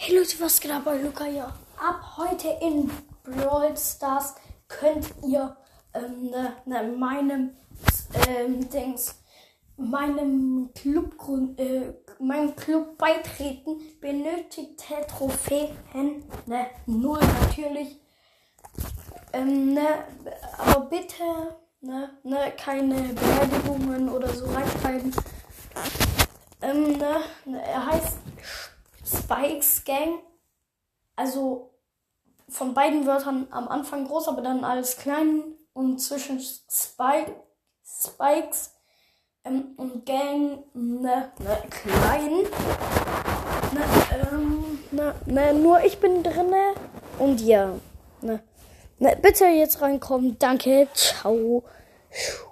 Hey Leute, was geht ab Luca hier? Ab heute in Brawl Stars könnt ihr ähm, ne, ne, meinem ähm, Dings, meinem Club, äh, meinem Club beitreten. Benötigte Trophäen, ne, null natürlich. Ähm, ne, aber bitte, ne, ne, keine Beleidigungen oder so reinschreiben. Ähm, ne, ne, Spikes Gang. Also von beiden Wörtern am Anfang groß, aber dann alles klein und zwischen Spike, Spikes ähm, und Gang ne, ne, klein. Ne, ähm, ne, ne, nur ich bin drinne und ja. Ne, ne, bitte jetzt reinkommen. Danke. Ciao.